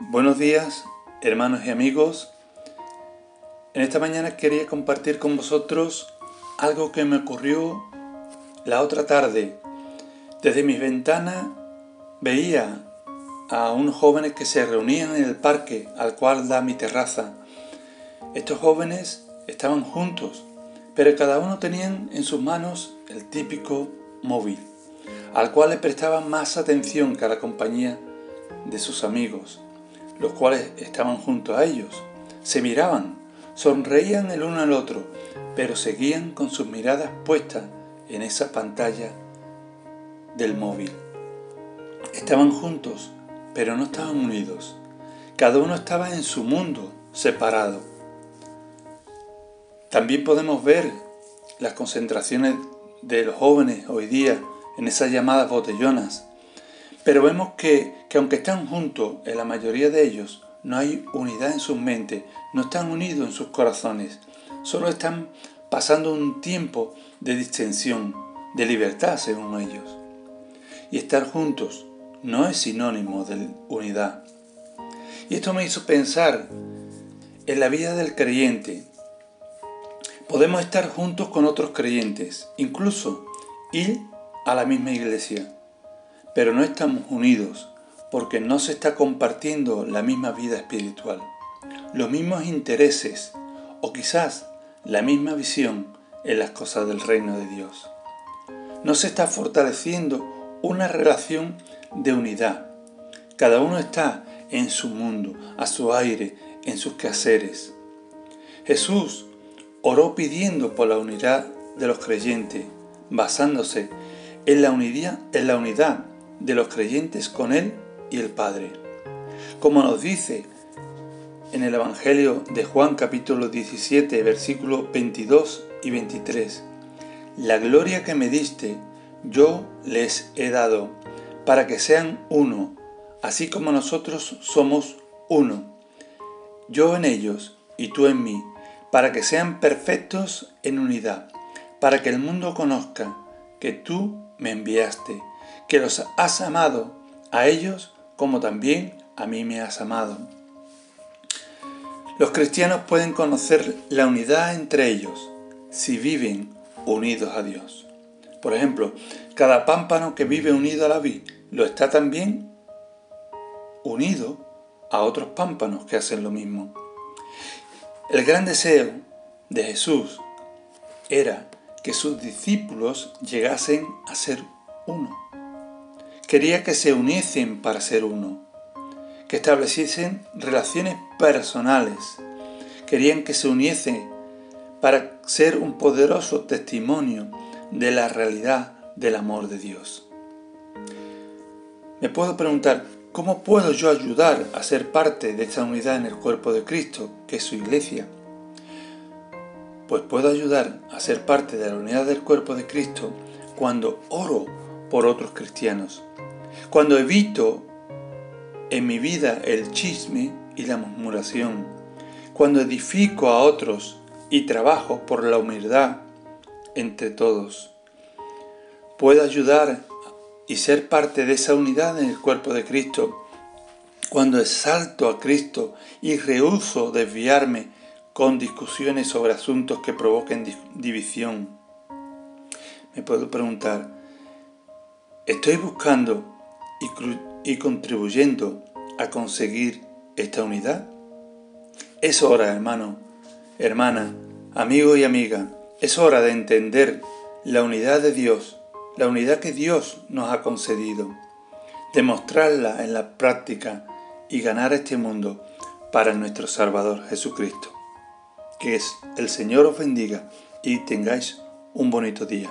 Buenos días, hermanos y amigos. En esta mañana quería compartir con vosotros algo que me ocurrió la otra tarde. Desde mis ventanas veía a unos jóvenes que se reunían en el parque al cual da mi terraza. Estos jóvenes estaban juntos, pero cada uno tenían en sus manos el típico móvil, al cual le prestaban más atención que a la compañía de sus amigos los cuales estaban junto a ellos. Se miraban, sonreían el uno al otro, pero seguían con sus miradas puestas en esa pantalla del móvil. Estaban juntos, pero no estaban unidos. Cada uno estaba en su mundo, separado. También podemos ver las concentraciones de los jóvenes hoy día en esas llamadas botellonas, pero vemos que, aunque están juntos, en la mayoría de ellos, no hay unidad en sus mentes, no están unidos en sus corazones, solo están pasando un tiempo de distensión, de libertad según ellos. Y estar juntos no es sinónimo de unidad. Y esto me hizo pensar en la vida del creyente. Podemos estar juntos con otros creyentes, incluso ir a la misma iglesia pero no estamos unidos porque no se está compartiendo la misma vida espiritual, los mismos intereses o quizás la misma visión en las cosas del reino de Dios. No se está fortaleciendo una relación de unidad. Cada uno está en su mundo, a su aire, en sus quehaceres. Jesús oró pidiendo por la unidad de los creyentes, basándose en la unidad, en la unidad de los creyentes con Él y el Padre. Como nos dice en el Evangelio de Juan capítulo 17 versículos 22 y 23, La gloria que me diste yo les he dado, para que sean uno, así como nosotros somos uno, yo en ellos y tú en mí, para que sean perfectos en unidad, para que el mundo conozca que tú me enviaste que los has amado a ellos como también a mí me has amado. Los cristianos pueden conocer la unidad entre ellos si viven unidos a Dios. Por ejemplo, cada pámpano que vive unido a la vid lo está también unido a otros pámpanos que hacen lo mismo. El gran deseo de Jesús era que sus discípulos llegasen a ser uno. Quería que se uniesen para ser uno, que estableciesen relaciones personales. Querían que se uniesen para ser un poderoso testimonio de la realidad del amor de Dios. Me puedo preguntar, ¿cómo puedo yo ayudar a ser parte de esta unidad en el cuerpo de Cristo, que es su iglesia? Pues puedo ayudar a ser parte de la unidad del cuerpo de Cristo cuando oro por otros cristianos, cuando evito en mi vida el chisme y la murmuración, cuando edifico a otros y trabajo por la humildad entre todos, puedo ayudar y ser parte de esa unidad en el cuerpo de Cristo cuando exalto a Cristo y rehuso desviarme con discusiones sobre asuntos que provoquen división. Me puedo preguntar, ¿estoy buscando y, contribuyendo a conseguir esta unidad? Es hora, hermano, hermana, amigo y amiga, es hora de entender la unidad de Dios, la unidad que Dios nos ha concedido, demostrarla en la práctica y ganar este mundo para nuestro Salvador Jesucristo. Que es el Señor os bendiga y tengáis un bonito día.